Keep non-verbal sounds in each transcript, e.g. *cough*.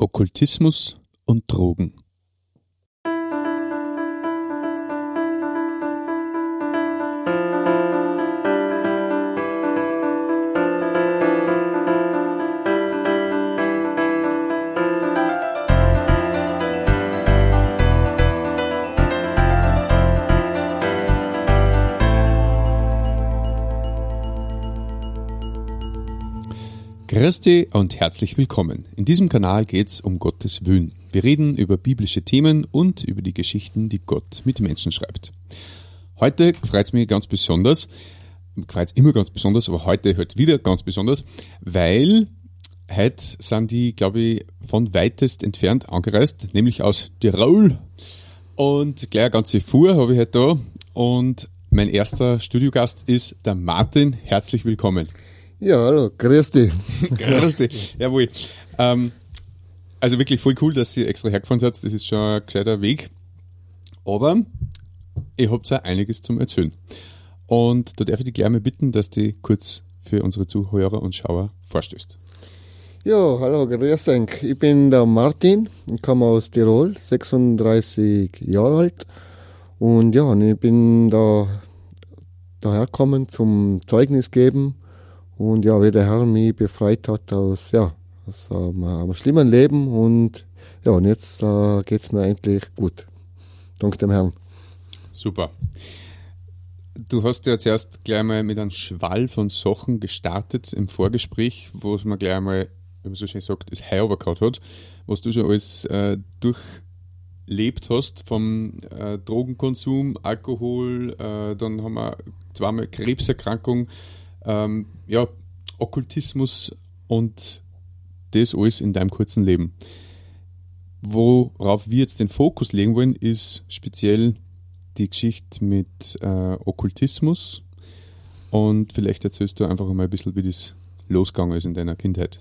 Okkultismus und Drogen. Christi und herzlich willkommen. In diesem Kanal geht es um Gottes Willen. Wir reden über biblische Themen und über die Geschichten, die Gott mit Menschen schreibt. Heute freut es mich ganz besonders, freut es immer ganz besonders, aber heute halt wieder ganz besonders, weil heute sind die, glaube ich, von weitest entfernt angereist, nämlich aus Tirol. Und gleich eine ganze Fuhr habe ich heute da. Und mein erster Studiogast ist der Martin. Herzlich willkommen. Ja, hallo, grüß dich. *laughs* grüß dich, jawohl. Ähm, also wirklich voll cool, dass ihr extra hergefahren seid. Das ist schon ein gescheiter Weg. Aber ihr habt ja einiges zum Erzählen. Und da darf ich dich gleich mal bitten, dass du kurz für unsere Zuhörer und Schauer vorstößt. Ja, hallo, grüß euch. Ich bin der Martin, ich komme aus Tirol, 36 Jahre alt. Und ja, ich bin da dahergekommen zum Zeugnis geben und ja, wie der Herr mich befreit hat aus, ja, aus ähm, einem schlimmen Leben. Und ja, und jetzt äh, geht es mir eigentlich gut. Dank dem Herrn. Super. Du hast ja zuerst gleich mal mit einem Schwall von Sachen gestartet im Vorgespräch, wo es mir gleich mal, wie man so schön sagt, das Heu gehabt hat, was du schon alles äh, durchlebt hast, vom äh, Drogenkonsum, Alkohol, äh, dann haben wir zweimal Krebserkrankung, ähm, ja, Okkultismus und das alles in deinem kurzen Leben. Worauf wir jetzt den Fokus legen wollen, ist speziell die Geschichte mit äh, Okkultismus. Und vielleicht erzählst du einfach mal ein bisschen, wie das losgegangen ist in deiner Kindheit.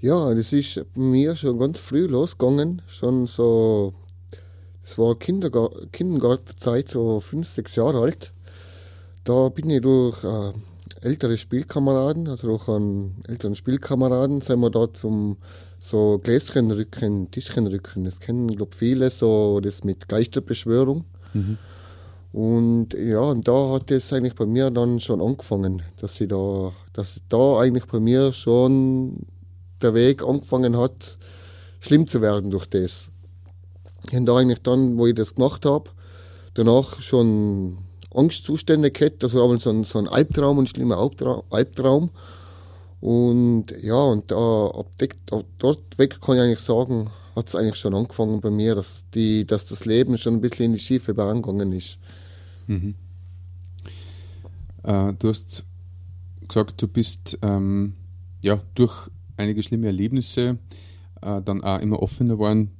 Ja, das ist mir schon ganz früh losgegangen. Schon so, es war Kindergar Kindergartenzeit, so fünf, sechs Jahre alt. Da bin ich durch äh, ältere Spielkameraden, also auch an älteren Spielkameraden, sind wir da zum so Gläschenrücken, Tischchenrücken. Das kennen, glaube ich, viele, so das mit Geisterbeschwörung. Mhm. Und ja, und da hat es eigentlich bei mir dann schon angefangen, dass ich da, dass da eigentlich bei mir schon der Weg angefangen hat, schlimm zu werden durch das. Und da eigentlich dann, wo ich das gemacht habe, danach schon Angstzustände gehabt, also aber so ein, so ein Albtraum, ein schlimmer Albtraum. Und ja, und da, ab, dort weg kann ich eigentlich sagen, hat es eigentlich schon angefangen bei mir, dass, die, dass das Leben schon ein bisschen in die schiefe Bahn ist. Mhm. Äh, du hast gesagt, du bist ähm, ja, durch einige schlimme Erlebnisse äh, dann auch immer offener geworden,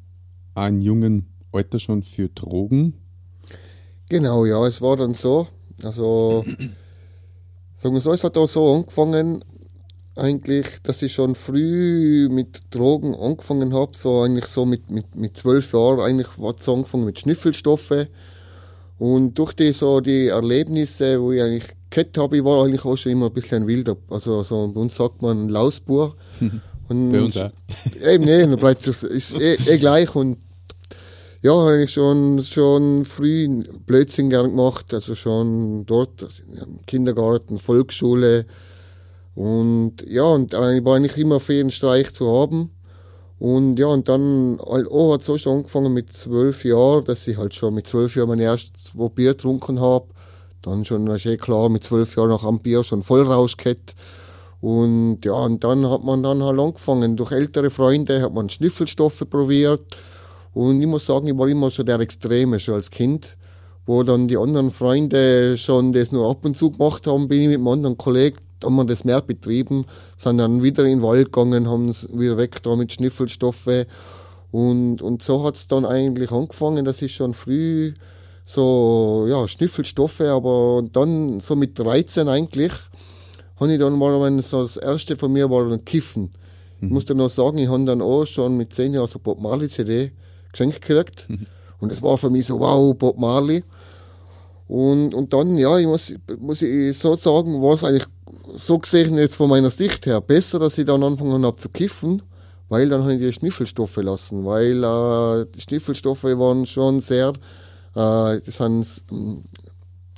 auch in jungen Alter schon für Drogen. Genau, ja, es war dann so. Also, *clears throat* sagen wir so, es hat auch so angefangen, eigentlich, dass ich schon früh mit Drogen angefangen habe, so eigentlich so mit, mit, mit zwölf Jahren, eigentlich war es angefangen mit Schnüffelstoffe. Und durch die, so die Erlebnisse, wo ich eigentlich gehabt habe, ich war eigentlich auch schon immer ein bisschen ein Wilder. Also, so, bei uns sagt man Lausbur. *laughs* Und Bei uns auch. *laughs* Eben, nee, dann bleibt das, ist eh, eh gleich. Und ja, habe ich schon, schon früh Blödsinn gern gemacht, also schon dort, also Kindergarten, Volksschule. Und ja, und ich war eigentlich immer für jeden Streich zu haben. Und ja, und dann oh, hat so schon angefangen mit zwölf Jahren, dass ich halt schon mit zwölf Jahren mein erstes Bier getrunken habe. Dann schon, das ist eh klar, mit zwölf Jahren nach einem Bier schon voll rausgekehrt. Und ja, und dann hat man dann halt angefangen. Durch ältere Freunde hat man Schnüffelstoffe probiert. Und ich muss sagen, ich war immer schon der Extreme, schon als Kind. Wo dann die anderen Freunde schon das nur ab und zu gemacht haben, bin ich mit einem anderen Kollegen, haben wir das mehr betrieben, sind dann wieder in den Wald gegangen, haben es wieder weg da mit Schnüffelstoffe. Und, und so hat es dann eigentlich angefangen, dass ich schon früh so, ja, Schnüffelstoffe, aber dann so mit 13 eigentlich, habe ich dann mal, so das erste von mir war dann Kiffen. Mhm. Ich muss dann noch sagen, ich habe dann auch schon mit 10 Jahren so Bob Marley CD geschenkt gekriegt. Mhm. *laughs* Und das war für mich so, wow, Bob Marley. Und, und dann, ja, ich muss, muss ich so sagen, war es eigentlich so gesehen jetzt von meiner Sicht her besser, dass ich dann angefangen habe zu kiffen, weil dann habe ich die Schnüffelstoffe lassen, weil äh, die Schnüffelstoffe waren schon sehr, äh, das sind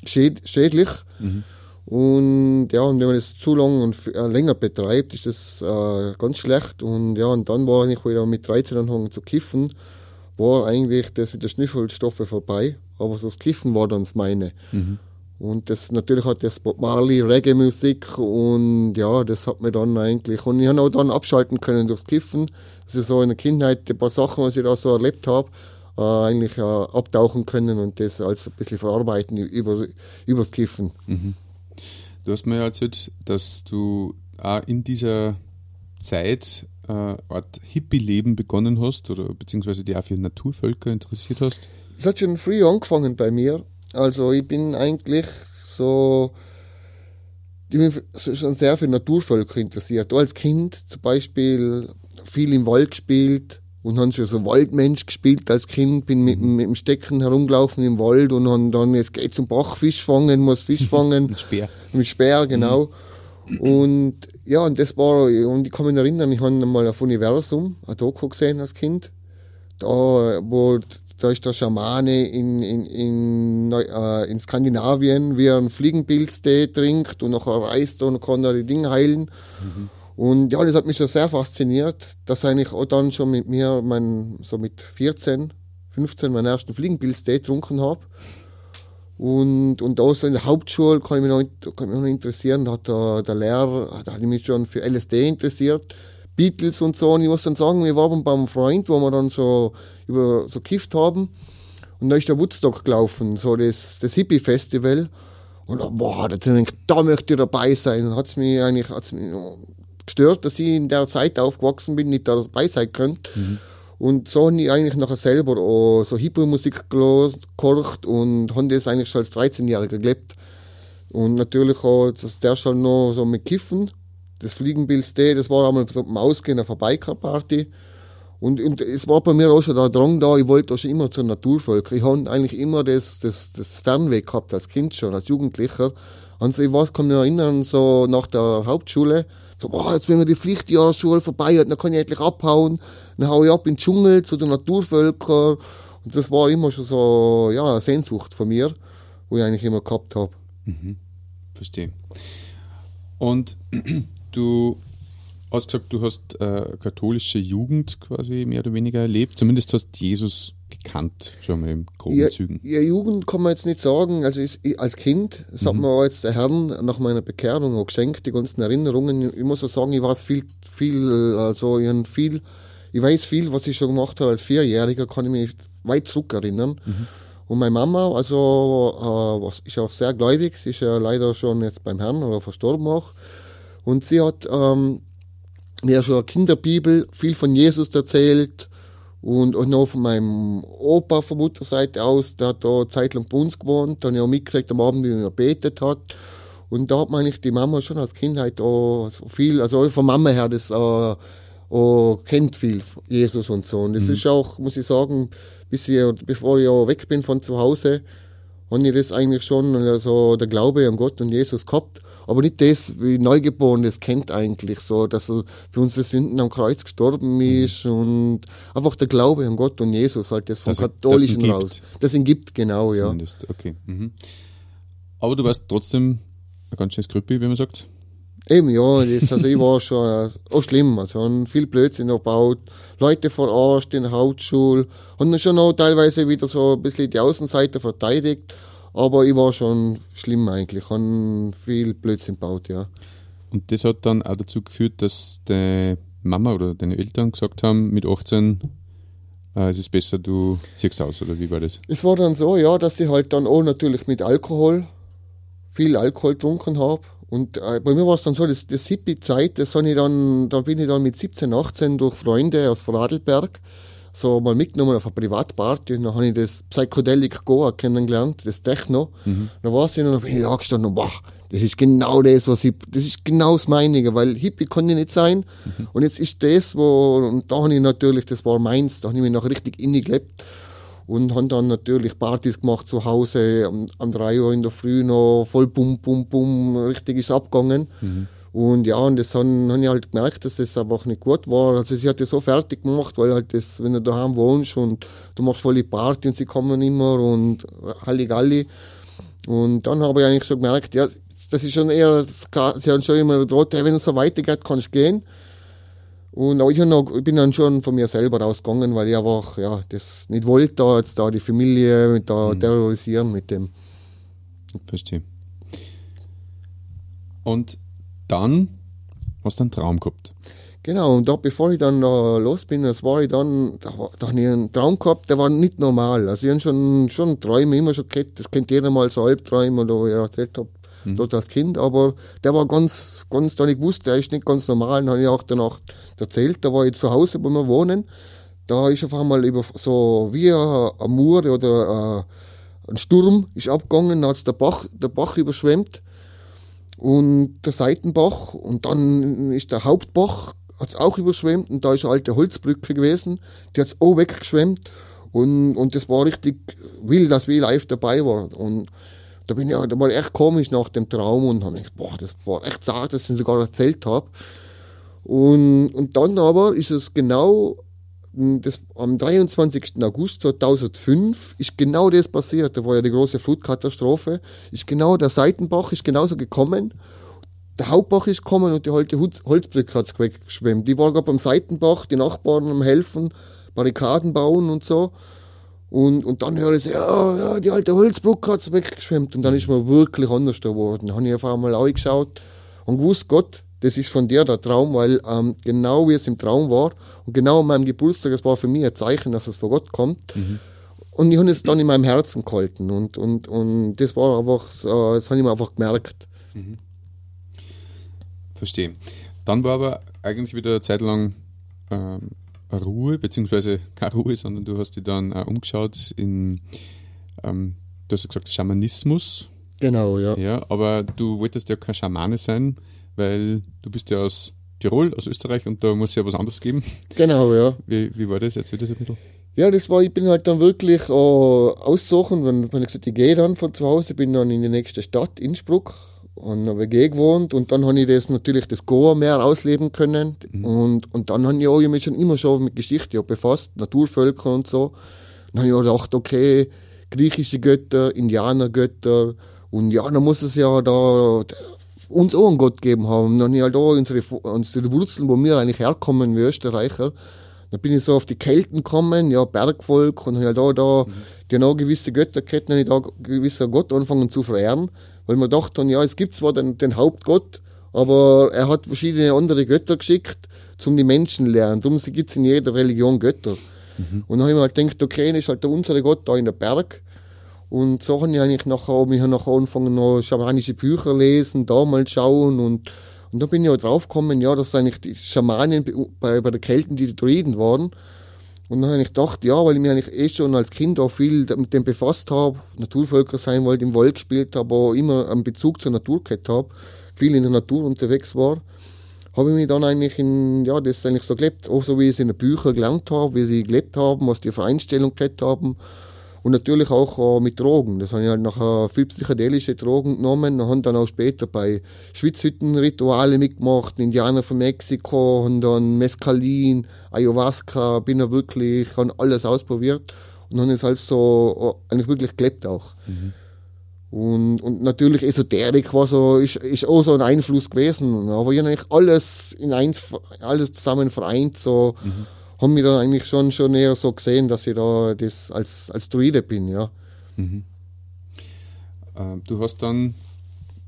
schäd schädlich. Mhm. Und ja, und wenn man das zu lang und äh, länger betreibt, ist das äh, ganz schlecht. Und ja, und dann war ich wieder mit 13 angefangen zu kiffen, war eigentlich das mit den Schnüffelstoffen vorbei. Aber so das Kiffen war dann das meine. Mhm. Und das natürlich hat das Bob Marley, Reggae-Musik und ja, das hat mir dann eigentlich, und ich habe auch dann abschalten können durchs Kiffen. Das ist so in der Kindheit ein paar Sachen, was ich da so erlebt habe, äh, eigentlich äh, abtauchen können und das als ein bisschen verarbeiten über, übers Kiffen. Mhm. Du hast mir erzählt, dass du auch in dieser Zeit äh, Art Hippie-Leben begonnen hast oder beziehungsweise dich auch für Naturvölker interessiert hast. Das hat schon früh angefangen bei mir. Also ich bin eigentlich so, ich bin schon sehr für Naturvölker interessiert. Auch als Kind zum Beispiel viel im Wald gespielt und habe schon so Waldmensch gespielt als Kind, bin mit, mhm. mit dem Stecken herumgelaufen im Wald und habe dann, es geht zum Bach Fisch fangen, muss Fisch *laughs* fangen. mit Speer. Mit Speer, genau. Mhm. Und ja, und das war, und ich kann mich erinnern, ich habe mal auf Universum ein Doku gesehen als Kind. Da, wo da ist der Schamane in, in, in, äh, in Skandinavien, wie er einen Fliegenpilztee trinkt und nachher reist und kann er die Dinge heilen. Mhm. Und ja, das hat mich schon sehr fasziniert, dass ich auch dann schon mit mir, mein, so mit 14, 15 meinen ersten Fliegenpilztee getrunken habe. Und, und so in der Hauptschule kann ich mich noch, kann mich noch interessieren, da hat der, der Lehrer, hat ich mich schon für LSD interessiert. Beatles und so. Und ich muss dann sagen, wir waren beim Freund, wo wir dann so über so gekifft haben. Und da ist der Woodstock gelaufen, so das, das Hippie-Festival. Und boah, da, da möchte ich dabei sein. Dann hat's mich eigentlich hat's mich gestört, dass ich in der Zeit aufgewachsen bin, nicht dabei sein könnte. Mhm. Und so habe ich eigentlich nachher selber auch so Hippie-Musik gekocht und habe das eigentlich schon als 13-Jähriger gelebt. Und natürlich auch, dass der schon noch so mit Kiffen das Fliegenbild das war einmal so beim Ausgehen auf einer Biker-Party. Und, und es war bei mir auch schon der Drang da, ich wollte auch schon immer zur Naturvolk. Ich habe eigentlich immer das, das, das Fernweh gehabt, als Kind schon, als Jugendlicher. Also ich weiß, kann mich erinnern, so nach der Hauptschule, so, boah, jetzt wenn wir die Pflichtjahresschule vorbei hat, dann kann ich endlich abhauen. Dann hau ich ab in den Dschungel zu den Naturvölkern. Und das war immer schon so, ja, eine Sehnsucht von mir, wo ich eigentlich immer gehabt habe. Mhm. Verstehe. Und *clears throat* du hast gesagt, du hast äh, katholische Jugend quasi mehr oder weniger erlebt. Zumindest hast Jesus gekannt, schon mal im groben ja, Zügen. Ja, Jugend kann man jetzt nicht sagen. Also ich, als Kind, das mhm. hat mir jetzt der Herr nach meiner Bekehrung auch geschenkt, die ganzen Erinnerungen. Ich muss auch sagen, ich weiß viel, viel, also ich viel, ich weiß viel, was ich schon gemacht habe als Vierjähriger, kann ich mich weit zurück erinnern. Mhm. Und meine Mama, also äh, ist auch sehr gläubig, sie ist ja leider schon jetzt beim Herrn oder verstorben auch. Und sie hat ähm, mir schon eine Kinderbibel viel von Jesus erzählt und auch noch von meinem Opa von Mutterseite aus, der hat da zeitlang bei uns gewohnt, dann habe ich auch mitgekriegt am Abend, wie er betet hat. Und da hat man eigentlich die Mama schon als Kindheit auch so viel, also auch von Mama her, das äh, auch kennt viel Jesus und so. Und das mhm. ist auch, muss ich sagen, bis ich, bevor ich auch weg bin von zu Hause, habe ich das eigentlich schon, also der Glaube an Gott und Jesus gehabt aber nicht das, wie Neugeboren das kennt eigentlich so, dass er für unsere Sünden am Kreuz gestorben mhm. ist mhm. und einfach der Glaube an Gott und Jesus halt das vom das, Katholischen das raus. Das ihn gibt, genau, ja. Zumindest. Okay. Mhm. Aber du warst trotzdem ein ganz schönes Krüppi, wie man sagt. Eben, ja, das, also ich war schon auch schlimm, also viel Blödsinn erbaut, Leute verarscht in der Hauptschule, und dann schon auch teilweise wieder so ein bisschen die Außenseite verteidigt, aber ich war schon schlimm eigentlich, ich habe viel Blödsinn gebaut, ja. Und das hat dann auch dazu geführt, dass deine Mama oder deine Eltern gesagt haben, mit 18 äh, es ist besser, du ziehst aus, oder wie war das? Es war dann so, ja, dass ich halt dann auch natürlich mit Alkohol, viel Alkohol getrunken habe. Und äh, bei mir war es dann so, das, das Hippie-Zeit, das ich dann, da bin ich dann mit 17, 18 durch Freunde aus Vorarlberg so mal mitgenommen auf eine Privatparty und dann habe ich das Psychedelic Goa kennengelernt, das Techno. Mhm. Dann war ich und dann bin ich angestanden und boah, das ist genau das, was ich, das ist genau das Meinige, weil Hippie kann ich nicht sein. Mhm. Und jetzt ist das, wo, und da habe ich natürlich, das war meins, da habe ich mich noch richtig innig gelebt und habe dann natürlich Partys gemacht zu Hause, am, am 3 Uhr in der Früh noch voll bum, bum, bum, richtig ist abgegangen. Mhm. Und ja, und das habe hab ich halt gemerkt, dass das einfach nicht gut war. Also sie hat ja so fertig gemacht, weil halt das, wenn du daheim wohnst und du machst voll die Party und sie kommen immer und Halligalli. Und dann habe ich eigentlich schon gemerkt, ja, das ist schon eher, sie haben schon immer gedroht, hey, wenn es so weitergeht, kannst du gehen. Und auch ich, noch, ich bin dann schon von mir selber rausgegangen, weil ich einfach ja, das nicht wollte, da jetzt da die Familie da mhm. terrorisieren mit dem. Verstehe. Und dann hast du einen Traum gehabt. Genau, und da, bevor ich dann da los bin, das war ich dann, da, da habe ich einen Traum gehabt, der war nicht normal. Also ich habe schon, schon Träume immer schon gehabt, das kennt jeder mal so Albträume, oder ich erzählt habe, mhm. dort als Kind, aber der war ganz, ganz, da ich wusste, der ist nicht ganz normal, dann habe ich auch danach erzählt, da war ich zu Hause, wo wir wohnen, da ist auf einmal über so wie ein Mur oder äh, ein Sturm ist abgegangen, da hat der Bach, der Bach überschwemmt und der Seitenbach und dann ist der Hauptbach hat's auch überschwemmt und da ist eine alte Holzbrücke gewesen, die hat's auch weggeschwemmt und, und das war richtig wild, dass wir live dabei waren und da bin ich, da war echt komisch nach dem Traum und habe gedacht, boah, das war echt zart, dass ich sogar erzählt habe. Und, und dann aber ist es genau, das, am 23. August 2005 ist genau das passiert. Da war ja die große Flutkatastrophe. Ist genau der Seitenbach ist genauso gekommen. Der Hauptbach ist gekommen und die alte Holzbrücke hat weggeschwemmt. Die war gerade beim Seitenbach, die Nachbarn am helfen, Barrikaden bauen und so. Und, und dann höre ich ja, ja, die alte Holzbrücke hat weggeschwemmt. Und dann ist mir wirklich anders geworden. Dann habe ich auf einmal angeschaut und gewusst, Gott, das ist von dir der Traum, weil ähm, genau wie es im Traum war und genau an meinem Geburtstag, es war für mich ein Zeichen, dass es von Gott kommt. Mhm. Und ich habe es dann in meinem Herzen gehalten und, und, und das war einfach, so, das habe ich mir einfach gemerkt. Mhm. Verstehe. Dann war aber eigentlich wieder eine Zeit lang ähm, Ruhe, beziehungsweise *laughs* keine Ruhe, sondern du hast dich dann auch umgeschaut in, ähm, du hast ja gesagt, Schamanismus. Genau, ja. Ja, aber du wolltest ja kein Schamane sein, weil du bist ja aus Tirol, aus Österreich und da muss es ja was anderes geben. Genau, ja. Wie, wie war das jetzt wieder so ein bisschen? Ja, das war, ich bin halt dann wirklich äh, aussuchen, wenn, wenn ich gesagt, ich gehe dann von zu Hause, bin dann in die nächste Stadt, Innsbruck, und habe WG gewohnt und dann habe ich das natürlich das Goa mehr ausleben können mhm. und, und dann habe ich auch mich schon immer schon mit Geschichte befasst, Naturvölker und so. Dann habe ich auch gedacht, okay, griechische Götter, Indianergötter und ja, dann muss es ja da uns auch einen Gott geben haben. Dann habe ich halt auch unsere, unsere Wurzeln, wo wir eigentlich herkommen, wie Österreicher. Dann bin ich so auf die Kelten gekommen, ja, Bergvolk und habe halt auch da mhm. genau gewisse Götterketten, habe ich da gewisser Gott anfangen zu verehren weil wir dachten, ja, es gibt zwar den, den Hauptgott, aber er hat verschiedene andere Götter geschickt, zum die Menschen lernen. Darum gibt es in jeder Religion Götter. Mhm. Und dann habe ich mir halt gedacht, okay, ist halt der unsere Gott da in der Berg. Und so habe ich eigentlich nachher, ich habe nachher angefangen, noch schamanische Bücher lesen, da mal schauen und, und da bin ich auch drauf gekommen, ja, dass eigentlich die Schamanen bei, bei der Kelten die Druiden waren. Und dann habe ich gedacht, ja, weil ich mich eigentlich eh schon als Kind auch viel mit dem befasst habe, Naturvölker sein wollte, im Wald gespielt habe, aber immer einen Bezug zur Natur gehabt habe, viel in der Natur unterwegs war, habe ich mich dann eigentlich in, ja, das eigentlich so gelebt, auch so wie ich es in den Büchern gelernt habe, wie sie gelebt haben, was die für Einstellung gehabt haben und natürlich auch äh, mit Drogen. Das habe ich halt nachher viel psychedelische Drogen genommen und haben dann auch später bei Schwitzhüttenrituale mitgemacht, Indianer von Mexiko und dann Mescalin, Ayahuasca, bin ja wirklich, habe alles ausprobiert und dann ist alles so äh, eigentlich wirklich gelebt auch. Mhm. Und, und natürlich Esoterik war so, ist, ist auch so ein Einfluss gewesen. Aber ich habe eigentlich alles in eins, alles zusammen vereint, so. Mhm haben mich dann eigentlich schon, schon eher so gesehen, dass ich da das als, als Druide bin, ja. Mhm. Äh, du hast dann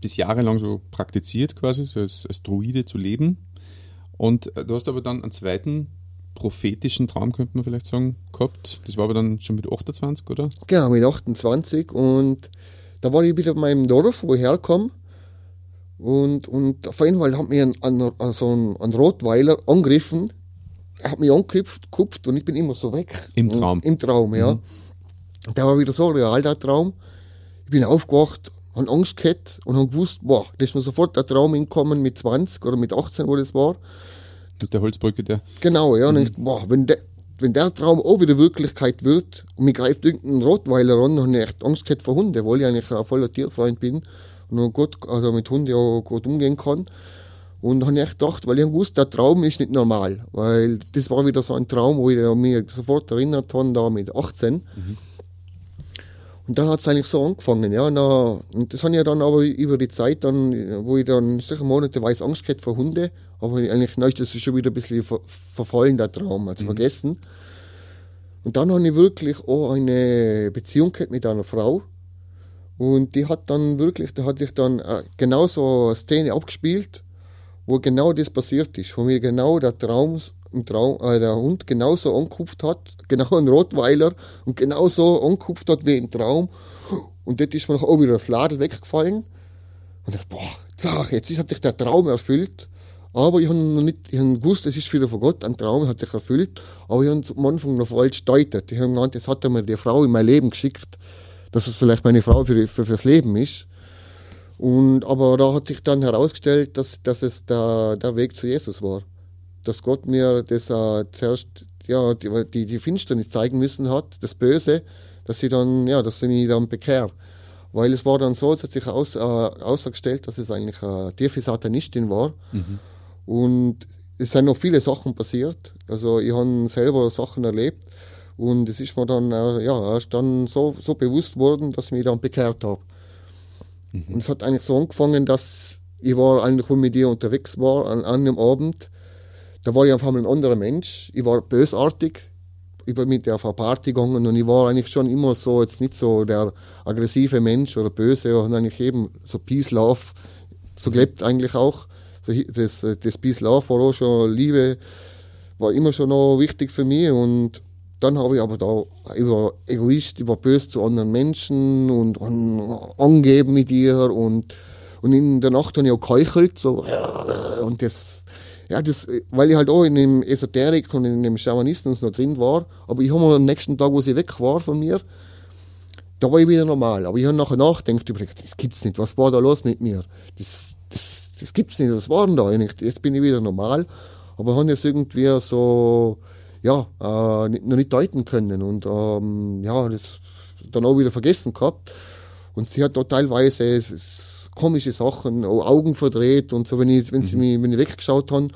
bis jahrelang so praktiziert quasi, so als, als Druide zu leben. Und äh, du hast aber dann einen zweiten prophetischen Traum, könnte man vielleicht sagen, gehabt. Das war aber dann schon mit 28, oder? Genau, mit 28. Und da war ich wieder in meinem Dorf, wo ich herkomme. Und, und auf einmal hat mir ein, ein, also ein, ein Rotweiler angegriffen hat mich angekupft und ich bin immer so weg. Im Traum? Im Traum, ja. Mhm. Der war wieder so real, der Traum. Ich bin aufgewacht, habe Angst gehabt und habe gewusst, boah, das ist mir sofort der Traum hinkommen mit 20 oder mit 18, wo das war. Mit der Holzbrücke, der? Genau, ja. Mhm. Und ich, boah, wenn der, wenn der Traum auch wieder Wirklichkeit wird und mich greift irgendein Rottweiler an, dann habe ich echt Angst gehabt vor Hunden, weil ich eigentlich ein voller Tierfreund bin und gut, also mit Hunden auch gut umgehen kann. Und habe ich gedacht, weil ich gewusst, der Traum ist nicht normal. Weil das war wieder so ein Traum, wo ich mich sofort erinnert habe, da mit 18. Mhm. Und dann hat es eigentlich so angefangen, ja. Na, und das habe ich dann aber über die Zeit dann, wo ich dann sicher monateweise Angst gehabt vor Hunde, aber eigentlich na, ist das schon wieder ein bisschen ver verfallen, der Traum, also mhm. vergessen. Und dann habe ich wirklich auch eine Beziehung gehabt mit einer Frau. Und die hat dann wirklich, da hatte ich dann äh, genau so eine Szene abgespielt, wo genau das passiert ist, wo mir genau der Traum Traum, äh, der Hund genauso angekupft hat, *laughs* genau ein Rottweiler und genauso angekupft hat wie im Traum. Und dort ist mir noch auch wieder das Ladel weggefallen. Und ich, boah, zach, jetzt hat sich der Traum erfüllt. Aber ich habe noch nicht, ich habe gewusst, es ist wieder von Gott, ein Traum hat sich erfüllt. Aber ich habe am Anfang noch falsch gedeutet. Ich habe gemeint, jetzt hat mir die Frau in mein Leben geschickt, dass es vielleicht meine Frau für, für, fürs Leben ist. Und, aber da hat sich dann herausgestellt, dass, dass es der, der Weg zu Jesus war dass Gott mir das äh, zuerst ja, die, die Finsternis zeigen müssen hat, das Böse, dass sie dann, ja, dass sie mich dann bekehrt. Weil es war dann so, es hat sich aus, äh, ausgestellt, dass es eigentlich eine tiefe Satanistin war. Mhm. Und es sind noch viele Sachen passiert. Also ich habe selber Sachen erlebt. Und es ist mir dann, äh, ja, erst dann so, so bewusst worden, dass ich mich dann bekehrt habe. Mhm. Und es hat eigentlich so angefangen, dass ich war eigentlich, mit ihr unterwegs war, an, einem Abend, da war ich einfach mal ein anderer Mensch. Ich war bösartig. Ich bin mit der auf eine Party gegangen und ich war eigentlich schon immer so, jetzt nicht so der aggressive Mensch oder böse, und eigentlich eben so Peace, Love, so gelebt eigentlich auch. Das, das Peace, Love war auch schon Liebe, war immer schon noch wichtig für mich und dann habe ich aber da, war Egoist, war böse zu anderen Menschen und, angeben mit ihr und, und in der Nacht habe ich auch gekeuchelt, so, und das, ja, das, weil ich halt auch in dem Esoterik und in dem Schamanismus noch drin war. Aber ich habe am nächsten Tag, wo sie weg war von mir, da war ich wieder normal. Aber ich habe nachher nachgedacht, überlegt, das gibt's nicht. Was war da los mit mir? Das, das, das gibt's nicht. Was war denn da eigentlich? Jetzt bin ich wieder normal. Aber habe es irgendwie so, ja, äh, noch nicht deuten können. Und, ähm, ja, das dann auch wieder vergessen gehabt. Und sie hat da teilweise, es, komische Sachen, auch Augen verdreht und so, wenn ich, wenn sie mhm. mich, wenn ich weggeschaut haben,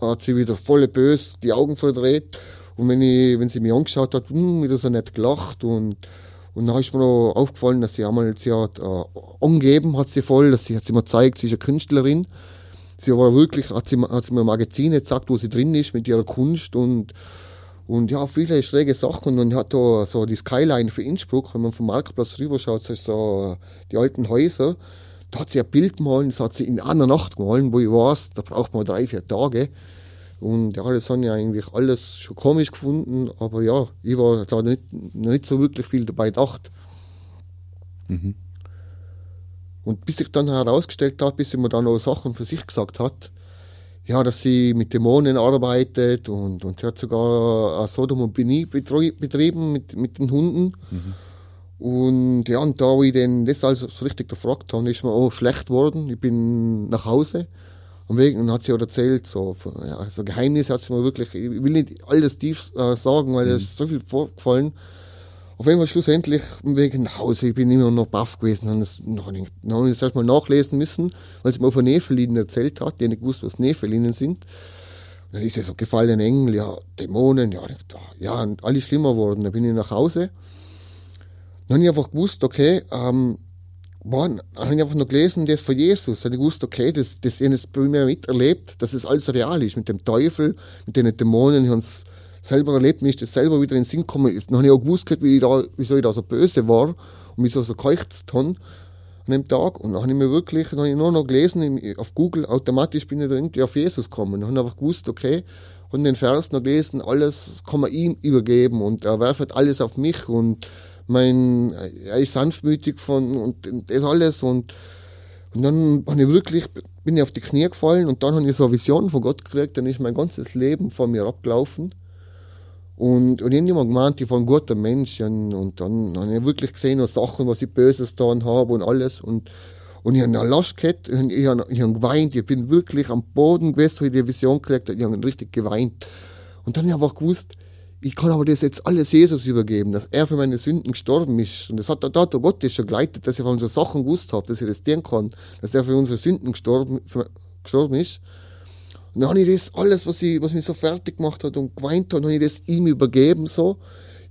hat sie wieder voll böse die Augen verdreht. Und wenn ich, wenn sie mich angeschaut hat, hm, wieder so nett gelacht und, und dann ist mir noch aufgefallen, dass sie einmal, sie hat, äh, angegeben hat sie voll, dass sie, hat sie mir gezeigt, sie ist eine Künstlerin. Sie war wirklich, hat sie, hat sie mir Magazine gezeigt, wo sie drin ist mit ihrer Kunst und, und ja, viele schräge Sachen. Und hat da so die Skyline für Innsbruck, wenn man vom Marktplatz rüberschaut, ist so die alten Häuser. Da hat sie ein Bild gemalt, das hat sie in einer Nacht gemalt, wo ich weiß, da braucht man drei, vier Tage. Und ja, das haben ja eigentlich alles schon komisch gefunden, aber ja, ich war da nicht, nicht so wirklich viel dabei gedacht. Mhm. Und bis sich dann herausgestellt hat, bis sie mir dann auch Sachen für sich gesagt hat, ja, dass sie mit Dämonen arbeitet und, und sie hat sogar Sodom und Beni betrieben mit, mit den Hunden. Mhm. Und ja, und da, wo ich dann das alles so richtig gefragt habe, ist mir auch schlecht worden. Ich bin nach Hause am Weg und hat sie auch erzählt, so, ja, so Geheimnisse hat sie mir wirklich, ich will nicht alles tief äh, sagen, weil mhm. es ist so viel vorgefallen. Auf jeden Fall schlussendlich am Weg nach Hause, ich bin immer noch baff gewesen, dann, das, dann habe ich das erstmal nachlesen müssen, weil sie mir von Nefelinen erzählt hat, die nicht gewusst, was Nefelinen sind. Und dann ist sie so gefallene Engel, ja, Dämonen, ja, ja, und alles schlimmer geworden. Dann bin ich nach Hause dann habe ich einfach gewusst, okay, ähm, dann habe ich einfach noch gelesen, das von Jesus. Dann habe ich gewusst, okay, das, das habe ich miterlebt, dass es alles real ist, mit dem Teufel, mit den Dämonen. Ich habe es selber erlebt, mir ist das selber wieder in den Sinn gekommen. Dann habe ich auch gewusst, wie ich da, wieso ich da so böse war und wieso so gekeucht habe an dem Tag. Und dann habe ich mir wirklich, dann habe ich nur noch gelesen, auf Google, automatisch bin ich da irgendwie auf Jesus gekommen. Dann habe ich einfach gewusst, okay, und den Vers noch gelesen, alles kann man ihm übergeben und er werft alles auf mich und mein, er ist sanftmütig von und das alles und, und dann bin ich wirklich, bin ich auf die Knie gefallen und dann habe ich so eine Vision von Gott gekriegt, dann ist mein ganzes Leben von mir abgelaufen. Und, und irgendjemand gemeint, ich war ein guter Mensch. Und, und dann habe ich wirklich gesehen, was Sachen, was ich Böses getan habe und alles. Und, und ich habe eine Last gehabt, und ich habe, ich habe geweint. Ich bin wirklich am Boden gewesen, wo ich die Vision gekriegt habe. Ich habe richtig geweint. Und dann habe ich einfach gewusst, ich kann aber das jetzt alles Jesus übergeben, dass er für meine Sünden gestorben ist. Und das hat, da hat Gott das schon geleitet, dass ich von unseren Sachen gewusst habe, dass ich das tun kann, dass er für unsere Sünden gestorben, für, gestorben ist. Und dann habe ich das alles, was, ich, was mich so fertig gemacht hat und geweint hat, habe ich das ihm übergeben, so.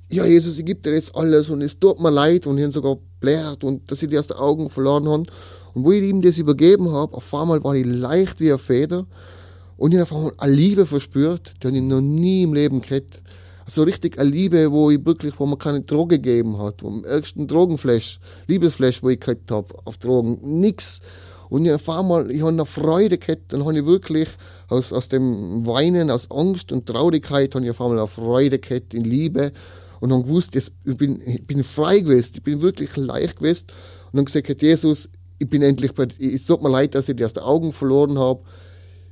Ja, Jesus, ich gebe dir jetzt alles und es tut mir leid und ich habe sogar blärt und dass ich die aus den Augen verloren habe. Und wo ich ihm das übergeben habe, auf einmal war ich leicht wie eine Feder und ich habe auf einmal eine Liebe verspürt, die ich noch nie im Leben gehabt. So richtig eine Liebe, wo ich wirklich, wo man keine Droge gegeben hat, wo am ersten Drogenflash, Liebesflash, wo ich gehabt habe, auf Drogen, nix. Und ich auf einmal, ich habe eine Freude gehabt, dann habe ich wirklich aus, aus dem Weinen, aus Angst und Traurigkeit, habe ich auf einmal eine Freude gehabt in Liebe und habe gewusst, jetzt, ich bin, ich bin frei gewesen, ich bin wirklich leicht gewesen und dann gesagt, Jesus, ich bin endlich bei dir, es tut mir leid, dass ich dir aus den Augen verloren habe,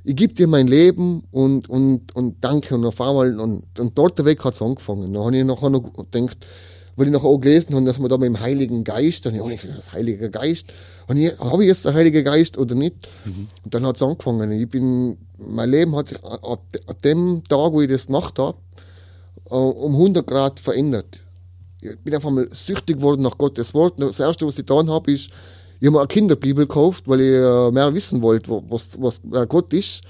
ich gebe dir mein Leben und, und, und danke und auf einmal, und, und dort weg hat es angefangen. Dann habe ich nachher noch gedacht, weil ich nachher auch gelesen habe, dass man da mit dem Heiligen Geist, dann habe ich gesagt, das Heilige Geist, habe ich jetzt den Heiligen Geist oder nicht? Mhm. Und dann hat es angefangen. Ich bin, mein Leben hat sich ab, ab dem Tag, wo ich das gemacht habe, äh, um 100 Grad verändert. Ich bin einfach mal süchtig geworden nach Gottes Wort. Das erste, was ich getan habe, ist, ich habe mir eine Kinderbibel gekauft, weil ich äh, mehr wissen wollte, was, was Gott ist.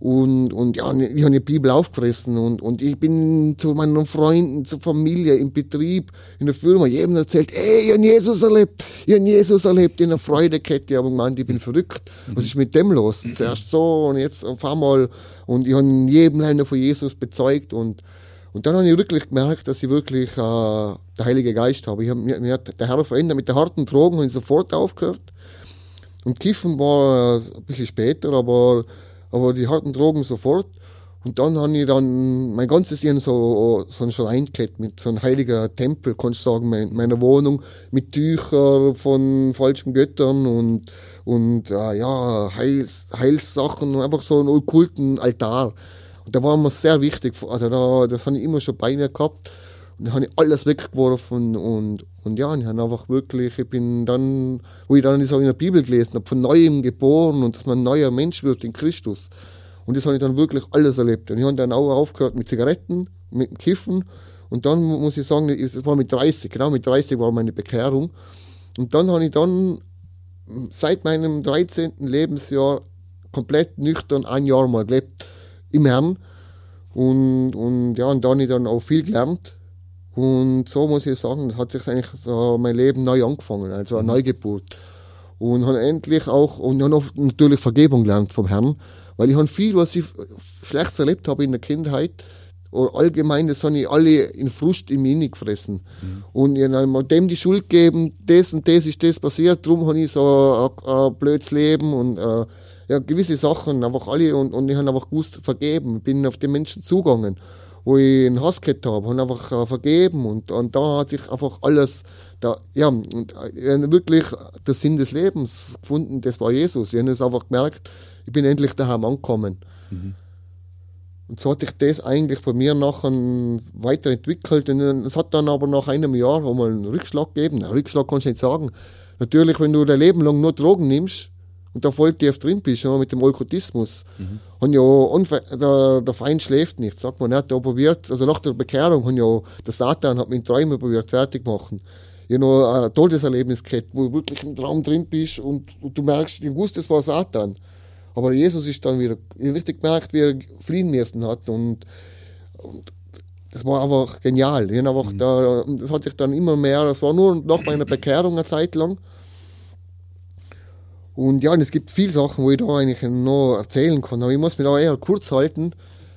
Und, und ja, ich habe die Bibel aufgefressen und, und ich bin zu meinen Freunden, zur Familie, im Betrieb, in der Firma, jedem erzählt, ey, ich habe Jesus erlebt, ich habe Jesus erlebt, in einer Freudekette, aber gemeint, ich bin verrückt. Was ist mit dem los? Zuerst so und jetzt auf einmal und ich habe jedem Länder von Jesus bezeugt und, und dann habe ich wirklich gemerkt, dass ich wirklich äh, der Heilige Geist habe. Ich hab, mir, mir hat der Herr verändert. Mit den harten Drogen habe ich sofort aufgehört. Und Kiffen war äh, ein bisschen später, aber aber die harten Drogen sofort. Und dann habe ich dann mein ganzes Jahr so, so ein Schrein gehabt, mit so einem heiligen Tempel, kannst du sagen, in meiner Wohnung, mit Tüchern von falschen Göttern und, und äh, ja, Heils, Heilssachen, einfach so einen okkulten Altar. Und da war mir sehr wichtig, also da, das habe ich immer schon bei mir gehabt. Und da habe ich alles weggeworfen und, und ja, ich habe einfach wirklich, ich bin dann, wo ich dann so in der Bibel gelesen habe, von Neuem geboren und dass man ein neuer Mensch wird in Christus. Und das habe ich dann wirklich alles erlebt. Und ich habe dann auch aufgehört mit Zigaretten, mit Kiffen. Und dann muss ich sagen, das war mit 30, genau mit 30 war meine Bekehrung. Und dann habe ich dann seit meinem 13. Lebensjahr komplett nüchtern ein Jahr mal gelebt im Herrn. Und, und ja, und da habe ich dann auch viel gelernt und so muss ich sagen, das hat sich eigentlich so mein Leben neu angefangen, also eine mhm. Neugeburt. Und habe endlich auch, und habe natürlich Vergebung gelernt vom Herrn, weil ich habe viel, was ich schlecht erlebt habe in der Kindheit, oder allgemein, das habe ich alle in Frust in mich gefressen. Mhm. Und ich habe dem die Schuld gegeben, das und das ist das passiert, darum habe ich so ein, ein blödes Leben und äh, ja, gewisse Sachen, einfach alle, und, und ich habe einfach gewusst, vergeben, bin auf den Menschen zugegangen wo ich einen Hass gehabt habe, habe einfach äh, vergeben und, und da hat sich einfach alles, da, ja, und äh, wirklich der Sinn des Lebens gefunden, das war Jesus. Ich habe es einfach gemerkt, ich bin endlich daheim angekommen. Mhm. Und so hat sich das eigentlich bei mir nachher weiterentwickelt. Und es hat dann aber nach einem Jahr mal einen Rückschlag gegeben. Einen Rückschlag kannst du nicht sagen. Natürlich, wenn du dein Leben lang nur Drogen nimmst, und da voll tief drin bist, ja, mit dem Okkultismus. Mhm. Und ja, der, der Feind schläft nicht, sagt man nicht. Der probiert, also nach der Bekehrung, haben ja, der Satan hat in Träumen probiert, fertig machen. Ich habe noch ein Todeserlebnis gehabt, wo du wirklich im Traum drin bist und, und du merkst, ich wusste, es war Satan. Aber Jesus ist dann wieder, ich richtig gemerkt, wie er fliehen müssen hat und, und das war einfach genial. Ich einfach mhm. da, das hatte ich dann immer mehr, das war nur nach meiner Bekehrung eine Zeit lang. Und ja, und es gibt viele Sachen, wo ich da eigentlich noch erzählen kann, aber ich muss mich da eher kurz halten.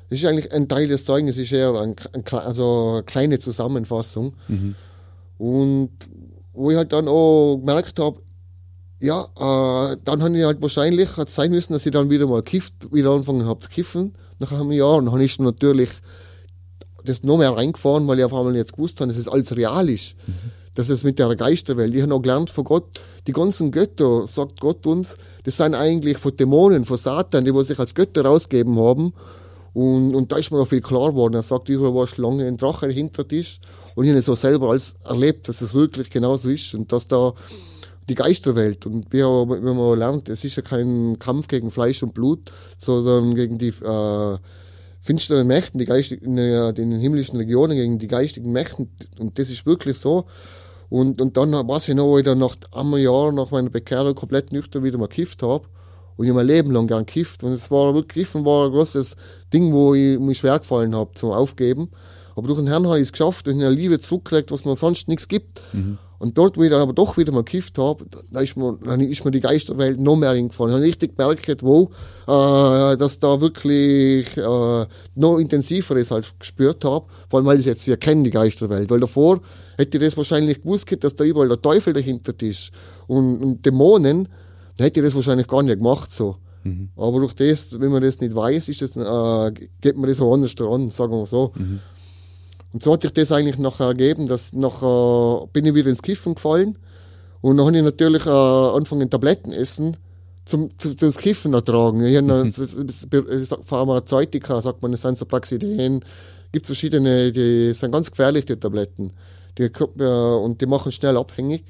Das ist eigentlich ein Teil des Zeugnisses, ist eher ein, ein, also eine kleine Zusammenfassung. Mhm. Und wo ich halt dann auch gemerkt habe, ja, äh, dann habe ich halt wahrscheinlich hat sein müssen, dass ich dann wieder mal kifft, wieder angefangen habe zu kiffen, nach einem Jahr. Und dann habe ich natürlich das noch mehr reingefahren, weil ich auf einmal jetzt gewusst habe, dass es alles real ist. Mhm das ist mit der Geisterwelt. Ich habe noch gelernt von Gott, die ganzen Götter, sagt Gott uns, das sind eigentlich von Dämonen, von Satan, die sich als Götter rausgeben haben. Und, und da ist mir noch viel klar geworden. Er sagt, überall war Schlange, ein Drache hinter Tisch. Und ich habe so selber als erlebt, dass es wirklich genauso ist und dass da die Geisterwelt und wie man lernt, es ist ja kein Kampf gegen Fleisch und Blut, sondern gegen die äh, finsteren Mächten, die geistigen, den himmlischen Legionen, gegen die geistigen Mächten. Und das ist wirklich so. Und, und dann weiß ich noch, wo ich dann nach einem Jahr nach meiner Bekehrung komplett nüchtern wieder mal gekifft habe. Und ich mein Leben lang gern gekifft. Und es war wirklich Kiffen war ein großes Ding, wo ich mich schwer gefallen habe zum Aufgeben. Aber durch den Herrn habe ich es geschafft und eine Liebe zurückgekriegt, was mir sonst nichts gibt. Mhm. Und dort, wo ich dann aber doch wieder mal gekifft habe, da ist mir, dann ist mir die Geisterwelt noch mehr eingefallen. Ich habe richtig gemerkt, wo, äh, dass da wirklich äh, noch intensiveres halt gespürt habe. Vor allem, weil ich jetzt ja kenne, die Geisterwelt. Weil davor hätte ich das wahrscheinlich gewusst, dass da überall der Teufel dahinter ist. Und, und Dämonen, dann hätte ich das wahrscheinlich gar nicht gemacht so. Mhm. Aber durch das, wenn man das nicht weiß, ist das, äh, geht man das auch anders daran, sagen wir so. Mhm. Und so hat sich das eigentlich nachher ergeben, dass nachher bin ich wieder ins Kiffen gefallen und dann habe ich natürlich äh, angefangen Tabletten essen zum, zum, zum Kiffen ertragen. Ich habe *laughs* Pharmazeutika, sagt man, das sind so Praxideen, gibt verschiedene, die sind ganz gefährlich, die Tabletten. Die, äh, und die machen schnell abhängig.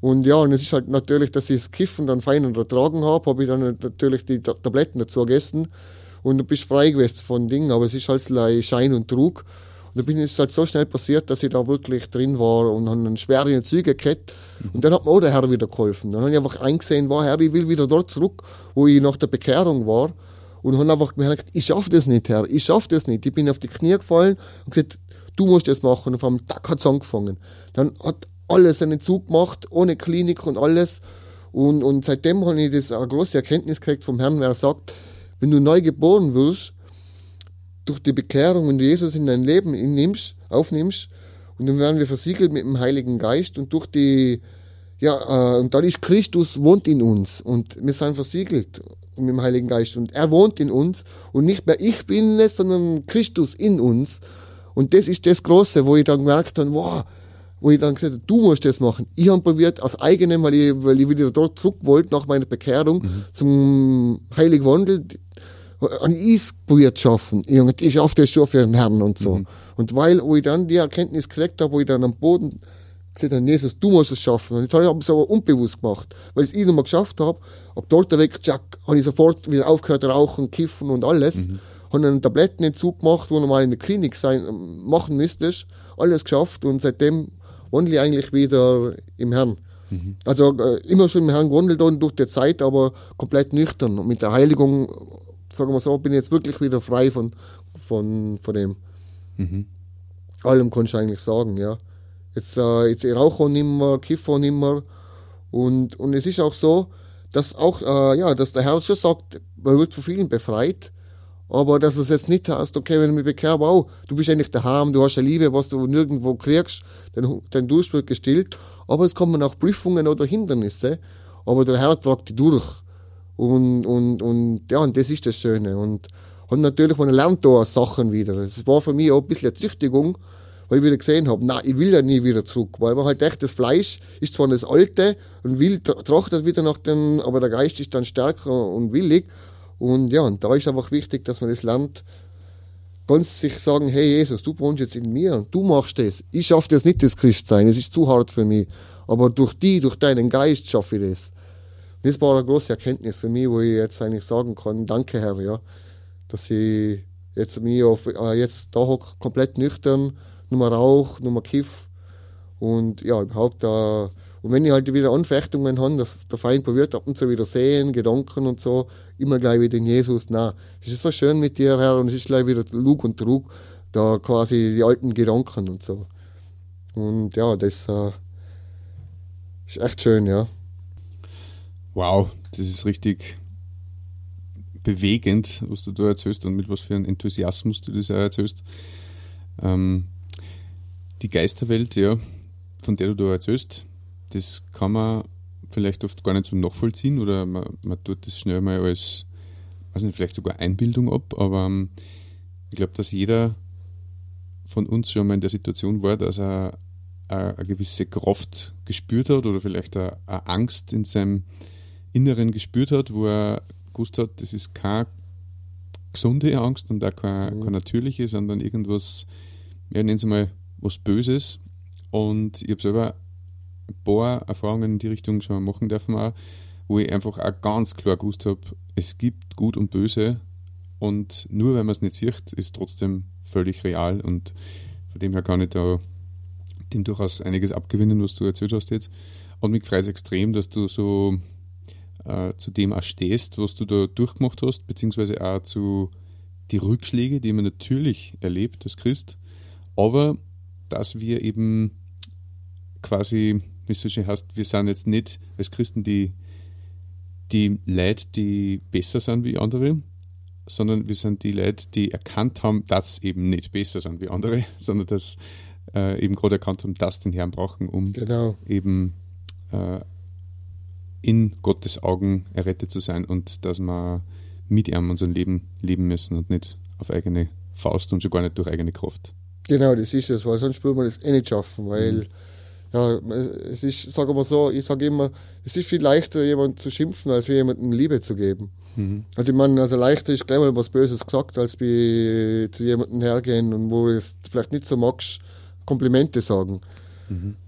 Und ja, und es ist halt natürlich, dass ich das Kiffen dann fein ertragen habe, habe ich dann natürlich die Tabletten dazu gegessen und du bist frei gewesen von Dingen, aber es ist halt Schein und Trug. Und da bin ich halt so schnell passiert, dass ich da wirklich drin war und habe einen schweren Züge gehabt. Und dann hat mir auch der Herr wieder geholfen. Dann habe ich einfach eingesehen, war Herr, ich will wieder dort zurück, wo ich nach der Bekehrung war. Und habe einfach gemerkt, ich schaffe das nicht, Herr, ich schaffe das nicht. Ich bin auf die Knie gefallen und gesagt, du musst das machen. Und auf einem Tag hat es angefangen. Dann hat alles einen Zug gemacht, ohne Klinik und alles. Und, und seitdem habe ich das eine große Erkenntnis gekriegt vom Herrn, wer sagt, wenn du neu geboren wirst, durch die Bekehrung und Jesus in dein Leben nimmst, aufnimmst, und dann werden wir versiegelt mit dem Heiligen Geist und durch die, ja, äh, und dann ist Christus wohnt in uns und wir sind versiegelt mit dem Heiligen Geist und er wohnt in uns und nicht mehr ich bin es, sondern Christus in uns. Und das ist das Große, wo ich dann gemerkt habe, wow, wo ich dann gesagt habe, du musst das machen. Ich habe probiert, aus eigenem, weil ich, weil ich wieder dort zurück wollte, nach meiner Bekehrung, mhm. zum Heiligen Wandel, ich probiert zu schaffen. Ich, ich schaffe das schon für den Herrn und so. Mhm. Und weil, wo ich dann die Erkenntnis gekriegt habe, wo ich dann am Boden gesagt habe, Jesus, du musst es schaffen. Und jetzt habe ich es aber unbewusst gemacht, weil ich es irgendwann mal geschafft habe. Ab dort weg, Jack, habe ich sofort wieder aufgehört rauchen, kiffen und alles. Mhm. Habe einen Tablettenentzug gemacht, wo du mal in der Klinik sein, machen müsstest. Alles geschafft und seitdem wandle ich eigentlich wieder im Herrn. Mhm. Also äh, immer schon im Herrn gewandelt und durch die Zeit, aber komplett nüchtern. Und mit der Heiligung sagen wir so, bin ich jetzt wirklich wieder frei von, von, von dem. Mhm. Allem kannst du eigentlich sagen, ja. Jetzt, äh, jetzt ich rauche auch nicht mehr, kiffe auch nicht mehr. Und, und es ist auch so, dass auch, äh, ja, dass der Herr schon sagt, man wird von vielen befreit, aber dass es jetzt nicht heißt, okay, wenn du mich bekehrst, wow, du bist eigentlich daheim, du hast eine Liebe, was du nirgendwo kriegst, dein, dein Durst wird gestillt, aber es kommen auch Prüfungen oder Hindernisse, aber der Herr tragt die durch. Und, und, und ja, und das ist das Schöne. Und, und natürlich, man lernt da Sachen wieder. Es war für mich auch ein bisschen eine Züchtigung, weil ich wieder gesehen habe, nein, ich will ja nie wieder zurück, weil man halt echt, das Fleisch ist zwar das Alte und will, trachtet wieder nach dem, aber der Geist ist dann stärker und willig. Und ja, und da ist einfach wichtig, dass man das lernt, ganz sich sagen, hey Jesus, du wohnst jetzt in mir und du machst das. Ich schaffe das nicht, das Christsein, es ist zu hart für mich. Aber durch die, durch deinen Geist schaffe ich das das war eine große Erkenntnis für mich, wo ich jetzt eigentlich sagen kann, danke Herr, ja, dass ich jetzt mich auf, äh, jetzt da hock, komplett nüchtern, nur Rauch, nur Kiff und ja, überhaupt da. Und wenn ich halt wieder Anfechtungen habe, dass der Feind probiert ab und zu wieder sehen, Gedanken und so, immer gleich wieder in Jesus, na, es ist so schön mit dir, Herr, und es ist gleich wieder Lug und Trug, da quasi die alten Gedanken und so. Und ja, das äh, ist echt schön, ja. Wow, das ist richtig bewegend, was du da erzählst und mit was für einem Enthusiasmus du das auch erzählst. Ähm, die Geisterwelt, ja, von der du da erzählst, das kann man vielleicht oft gar nicht so nachvollziehen oder man, man tut das schnell mal als, weiß nicht, vielleicht sogar Einbildung ab, aber ähm, ich glaube, dass jeder von uns schon mal in der Situation war, dass er eine, eine gewisse Kraft gespürt hat oder vielleicht eine, eine Angst in seinem Inneren gespürt hat, wo er gewusst hat, das ist keine gesunde Angst und auch keine, mhm. keine natürliche, sondern irgendwas, ja, nennen Sie mal, was Böses. Und ich habe selber ein paar Erfahrungen in die Richtung schon machen dürfen, auch, wo ich einfach auch ganz klar gewusst habe, es gibt Gut und Böse und nur wenn man es nicht sieht, ist trotzdem völlig real und von dem her kann ich da dem durchaus einiges abgewinnen, was du erzählt hast jetzt. Und mich freut es extrem, dass du so äh, zu dem auch stehst, was du da durchgemacht hast, beziehungsweise auch zu die Rückschläge, die man natürlich erlebt als Christ, aber dass wir eben quasi, wie es so schön heißt, wir sind jetzt nicht als Christen die, die Leute, die besser sind wie andere, sondern wir sind die Leute, die erkannt haben, dass eben nicht besser sind wie andere, *laughs* sondern dass äh, eben gerade erkannt haben, dass den Herrn brauchen, um Genau. eben äh, in Gottes Augen errettet zu sein und dass wir mit ihm unser Leben leben müssen und nicht auf eigene Faust und schon gar nicht durch eigene Kraft. Genau, das ist es, weil sonst würde man das eh nicht schaffen, weil, ja, es ist, sagen wir so, ich sage immer, es ist viel leichter, jemanden zu schimpfen, als jemandem Liebe zu geben. Also ich meine, also leichter ist gleich mal was Böses gesagt, als wie zu jemandem hergehen und wo du es vielleicht nicht so magst, Komplimente sagen.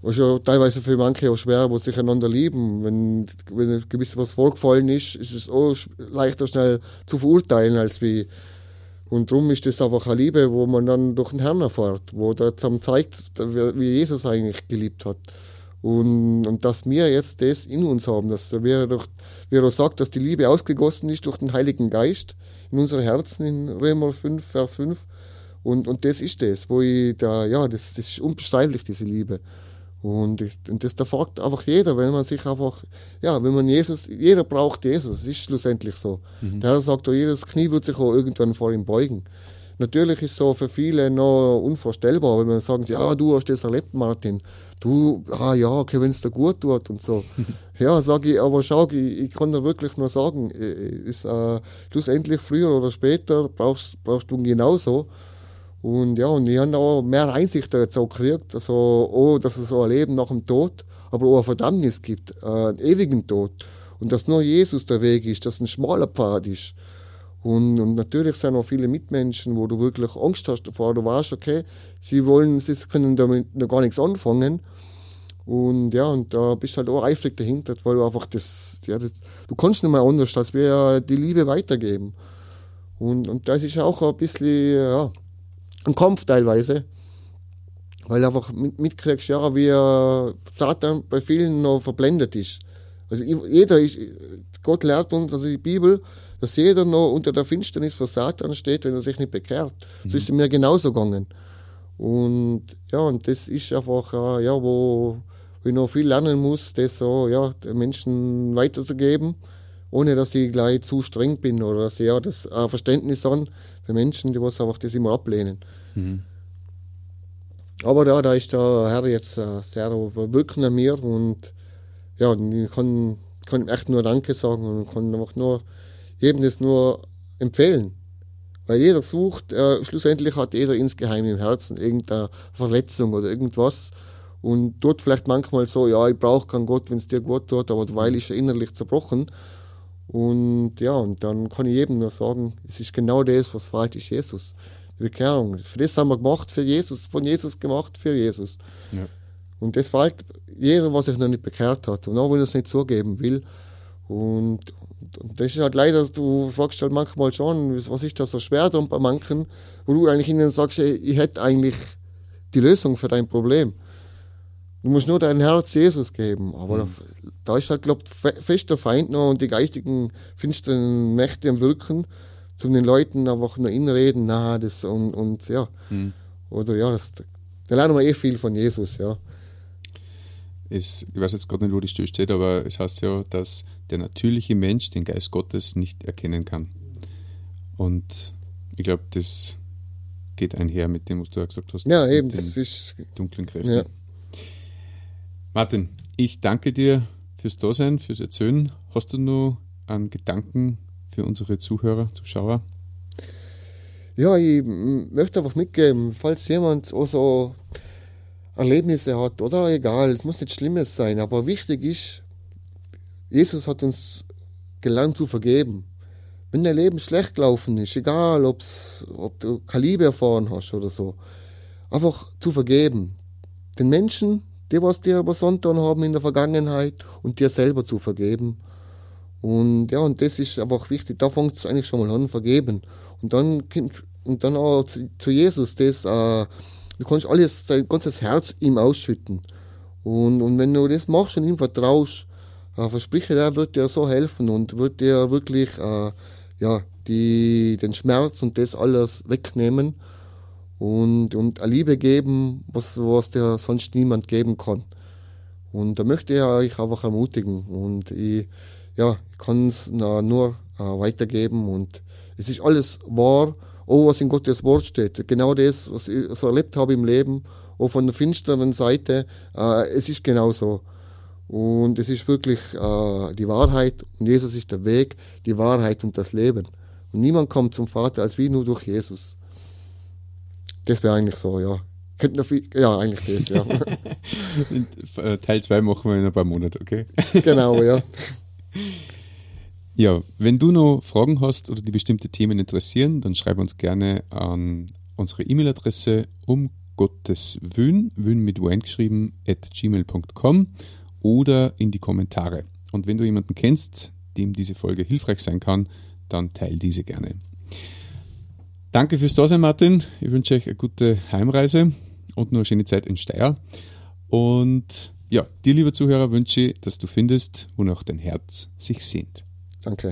Was ja teilweise für manche auch schwer, wo sich einander lieben. Wenn, wenn gewiss was vorgefallen ist, ist es auch leichter schnell zu verurteilen, als wie und darum ist das einfach eine Liebe, wo man dann durch den Herrn erfährt, wo der zusammen zeigt, wie Jesus eigentlich geliebt hat. Und, und dass wir jetzt das in uns haben, dass wir durch, wie er sagt, dass die Liebe ausgegossen ist durch den Heiligen Geist in unsere Herzen, in Römer 5, Vers 5. Und, und das ist das, wo ich da, ja, das, das ist unbeschreiblich, diese Liebe. Und, ich, und das da fragt einfach jeder, wenn man sich einfach, ja, wenn man Jesus, jeder braucht Jesus, das ist schlussendlich so. Der Herr sagt, jedes Knie wird sich auch irgendwann vor ihm beugen. Natürlich ist so für viele noch unvorstellbar, wenn man sagt, ja, du hast das erlebt, Martin. Du, ah ja, okay, wenn es dir gut tut und so. *laughs* ja, sage ich, aber schau, ich, ich kann dir wirklich nur sagen, äh, ist, äh, schlussendlich früher oder später brauchst, brauchst du ihn genauso. Und ja, und ich habe auch mehr Einsicht da jetzt auch gekriegt, also, oh, dass es so ein Leben nach dem Tod, aber auch eine Verdammnis gibt, äh, einen ewigen Tod. Und dass nur Jesus der Weg ist, dass ein schmaler Pfad ist. Und, und natürlich sind auch viele Mitmenschen, wo du wirklich Angst hast davor, du weißt, okay, sie wollen, sie können damit noch gar nichts anfangen. Und ja, und da bist du halt auch eifrig dahinter, weil du einfach das, ja, das du kannst nicht mehr anders, als wir die Liebe weitergeben. Und, und das ist auch ein bisschen, ja, ein Kampf teilweise, weil du einfach mit, mitkriegst, ja, wie äh, Satan bei vielen noch verblendet ist. Also jeder ist, Gott lehrt uns, also die Bibel, dass jeder noch unter der Finsternis von Satan steht, wenn er sich nicht bekehrt. So ist es mir genauso gegangen. Und ja, und das ist einfach, äh, ja, wo, wo ich noch viel lernen muss, das so, ja, den Menschen weiterzugeben, ohne dass ich gleich zu streng bin oder dass ich ja das äh, Verständnis haben für Menschen, die was einfach das immer ablehnen. Aber ja, da ist der Herr jetzt äh, sehr wirken an mir und ja, ich kann, kann ihm echt nur Danke sagen und kann einfach nur jedem das nur empfehlen. Weil jeder sucht, äh, schlussendlich hat jeder insgeheim im Herzen irgendeine Verletzung oder irgendwas und tut vielleicht manchmal so, ja, ich brauche keinen Gott, wenn es dir gut tut, aber weil ist er innerlich zerbrochen. Und ja, und dann kann ich jedem nur sagen, es ist genau das, was fehlt, ist Jesus. Bekehrung. Für das haben wir gemacht, für Jesus, von Jesus gemacht, für Jesus. Ja. Und das fehlt jeder, was sich noch nicht bekehrt hat und auch wenn er es nicht zugeben will. Und, und das ist halt leider, du fragst halt manchmal schon, was ist da so schwer dran bei manchen, wo du eigentlich ihnen sagst, ey, ich hätte eigentlich die Lösung für dein Problem. Du musst nur dein Herz Jesus geben. Aber da, da ist halt, glaube ich, fest der Feind noch und die geistigen, finsteren Mächte am Wirken, zu den Leuten einfach nur inreden, na, das und, und ja. Oder ja, das, da lernen wir eh viel von Jesus, ja. Es, ich weiß jetzt gerade nicht, wo die Stelle steht, aber es heißt ja, dass der natürliche Mensch den Geist Gottes nicht erkennen kann. Und ich glaube, das geht einher mit dem, was du ja gesagt hast. Ja, eben, das ist, dunklen Kräften. ja. Martin, ich danke dir fürs Dasein, fürs Erzählen. Hast du noch einen Gedanken für unsere Zuhörer, Zuschauer? Ja, ich möchte einfach mitgeben, falls jemand auch so Erlebnisse hat, oder egal, es muss nicht Schlimmes sein, aber wichtig ist, Jesus hat uns gelernt zu vergeben. Wenn dein Leben schlecht gelaufen ist, egal ob's, ob du Liebe erfahren hast oder so, einfach zu vergeben. Den Menschen, die was dir angetan haben in der Vergangenheit und dir selber zu vergeben. Und ja, und das ist einfach wichtig. Da fängt es eigentlich schon mal an, vergeben. Und dann und dann auch zu, zu Jesus, das, äh, du kannst alles, dein ganzes Herz ihm ausschütten. Und, und wenn du das machst und ihm vertraust, äh, verspreche, er wird dir so helfen und wird dir wirklich äh, ja, die, den Schmerz und das alles wegnehmen und, und eine Liebe geben, was, was dir sonst niemand geben kann. Und da möchte ich euch einfach ermutigen und ich, ja, kann es nur äh, weitergeben und es ist alles wahr, auch was in Gottes Wort steht. Genau das, was ich so erlebt habe im Leben, auch von der finsteren Seite, äh, es ist genau so. Und es ist wirklich äh, die Wahrheit und Jesus ist der Weg, die Wahrheit und das Leben. Und niemand kommt zum Vater als wie nur durch Jesus. Das wäre eigentlich so, ja. Könnten viel, ja, eigentlich das, ja. *laughs* Teil 2 machen wir in ein paar Monaten, okay? genau, ja. *laughs* Ja, wenn du noch Fragen hast oder die bestimmte Themen interessieren, dann schreib uns gerne an unsere E-Mail-Adresse um Gottes Wün, Wün mit Wayne geschrieben, at gmail.com oder in die Kommentare. Und wenn du jemanden kennst, dem diese Folge hilfreich sein kann, dann teile diese gerne. Danke fürs Dasein, Martin. Ich wünsche euch eine gute Heimreise und nur eine schöne Zeit in Steyr. Und ja, dir, lieber Zuhörer, wünsche ich, dass du findest, wonach dein Herz sich sehnt. Danke.